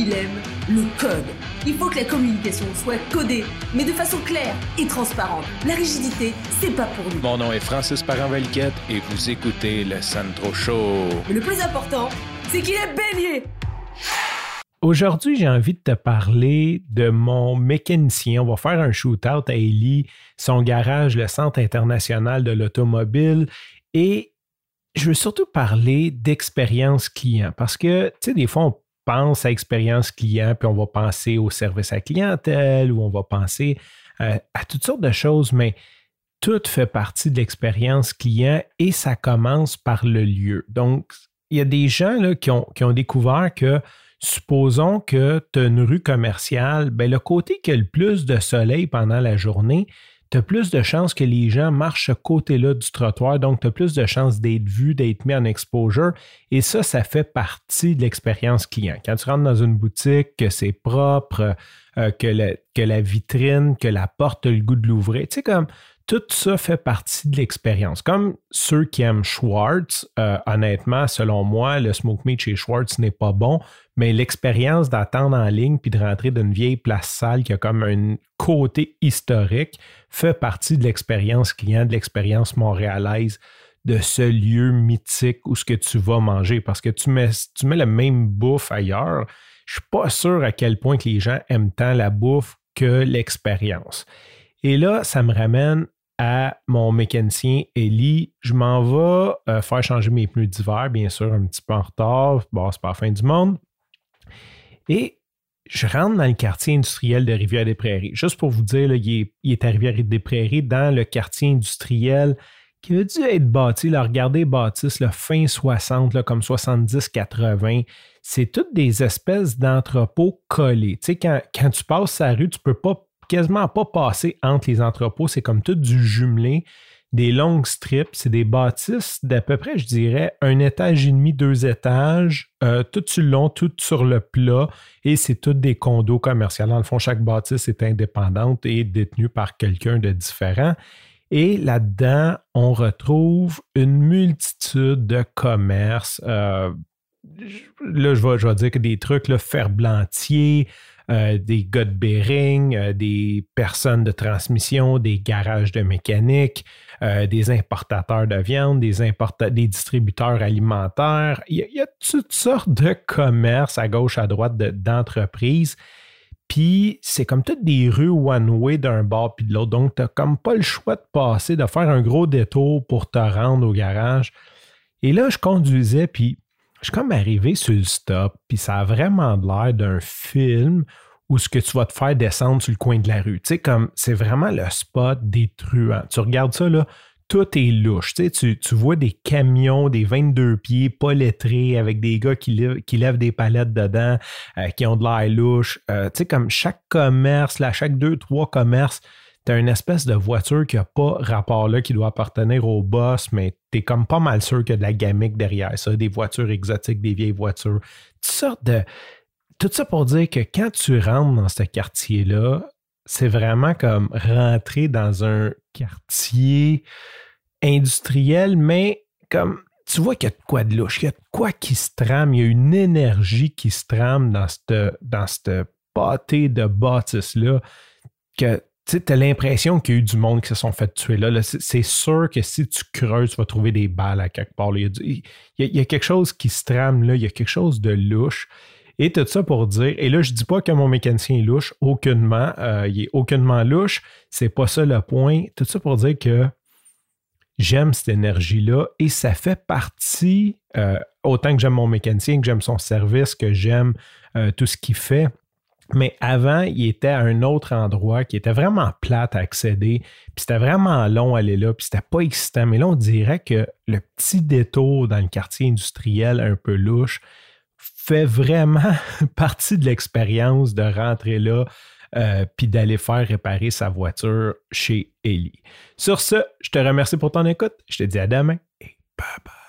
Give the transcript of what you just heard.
il aime le code. Il faut que la communication soit codée, mais de façon claire et transparente. La rigidité, c'est pas pour nous. Mon nom est Francis parent et vous écoutez le Sandro Show. Mais le plus important, c'est qu'il est bélier. Aujourd'hui, j'ai envie de te parler de mon mécanicien. On va faire un shootout à Ellie, son garage, le Centre international de l'automobile. Et je veux surtout parler d'expérience client parce que, tu sais, des fois, on pense à expérience client, puis on va penser au service à clientèle ou on va penser euh, à, toutes sortes de choses, mais tout fait partie de l'expérience client et ça commence par le lieu. Donc, il y a des gens qui, ont, qui ont découvert que supposons que tu as une rue commerciale, ben, le côté qui a le plus de soleil pendant la journée, tu as plus de chances que les gens marchent ce côté-là du trottoir, donc tu as plus de chances d'être vu, d'être mis en exposure. Et ça, ça fait partie de l'expérience client. Quand tu rentres dans une boutique, que c'est propre, euh, que, que, la vitrine, que la porte a le goût de l'ouvrir, tu sais, comme tout ça fait partie de l'expérience. Comme ceux qui aiment Schwartz, euh, honnêtement, selon moi, le smoke meat chez Schwartz n'est pas bon, mais l'expérience d'attendre en ligne puis de rentrer d'une vieille place sale qui a comme un côté historique fait partie de l'expérience client, de l'expérience montréalaise de ce lieu mythique où ce que tu vas manger. Parce que tu mets, tu mets la même bouffe ailleurs, je suis pas sûr à quel point que les gens aiment tant la bouffe que l'expérience. Et là, ça me ramène à mon mécanicien Ellie. Je m'en vais euh, faire changer mes pneus d'hiver, bien sûr, un petit peu en retard. Bon, c'est pas la fin du monde. Et je rentre dans le quartier industriel de Rivière-des-Prairies. Juste pour vous dire, il, est, à Rivière-des-Prairies, dans le quartier industriel qui a dû être bâti. Là, regardez bâtisse, le fin 60, comme 70-80. C'est toutes des espèces d'entrepôts collés. Tu sais, quand, quand tu passes sa rue, tu ne peux pas quasiment pas passer entre les entrepôts. C'est comme tout du jumelé, des longues strips. C'est des bâtisses d'à peu près, je dirais, un étage et demi, deux étages, euh, tout sur le long, tout sur le plat. Et c'est tout des condos commerciaux. Dans le fond, chaque bâtisse est indépendante et détenue par quelqu'un de différent. Et là-dedans, on retrouve une multitude de commerces. Euh, là, je vais, je vais, dire que des trucs, là, ferblantier, euh, des gars de bearing, euh, des personnes de transmission, des garages de mécanique, euh, des importateurs de viande, des, des distributeurs alimentaires. Il y, a, toutes sortes de commerces à gauche, à droite d'entreprises. puis c'est comme toutes des rues one-way d'un bord puis de l'autre. Donc, tu n'as comme pas le choix de passer, de faire un gros détour pour te rendre au garage. Et là, je conduisais, puis je suis comme arrivé sur le stop, puis ça a vraiment l'air d'un film où ce que tu vas te faire descendre sur le coin de la rue. Tu sais, comme c'est vraiment le spot des truands. Tu regardes ça, là, tout est louche. Tu, tu, vois des camions, des 22 pieds, pas lettrés, avec des gars qui, lèvent, des palettes dedans, euh, qui ont de l'air louche. Euh, tu sais, comme chaque commerce, là, chaque deux, trois commerces, tu as une espèce de voiture qui n'a pas rapport là, qui doit appartenir au boss, mais tu es comme pas mal sûr qu'il y a de la gamique derrière ça, des voitures exotiques, des vieilles voitures. Toutes sortes. Tout ça pour dire que quand tu rentres dans ce quartier-là, c'est vraiment comme rentrer dans un quartier industriel, mais comme tu vois qu'il y a de quoi de louche, il y a de quoi qui se trame, il y a une énergie qui se trame dans cette, dans cette pâté de bâtisse-là que tu as l'impression qu'il y a eu du monde qui se sont fait tuer là. c'est sûr que si tu creuses, tu vas trouver des balles à quelque part. Il, y a, quelque chose qui se trame là, il y a quelque chose de louche. Et tout ça pour dire, et là, je dis pas que mon mécanicien est louche, aucunement. Euh, il est aucunement louche. C'est pas ça le point. Tout ça pour dire que j'aime cette énergie-là et ça fait partie, euh, autant que j'aime mon mécanicien, que j'aime son service, que j'aime euh, tout ce qu'il fait mais avant, il était à un autre endroit qui était vraiment plate à accéder, puis c'était vraiment long à aller là, puis c'était pas excitant. Mais là, on dirait que le petit détour dans le quartier industriel un peu louche fait vraiment partie de l'expérience de rentrer là, euh, puis d'aller faire réparer sa voiture chez Ellie. Sur ce, je te remercie pour ton écoute. Je te dis à demain et bye bye.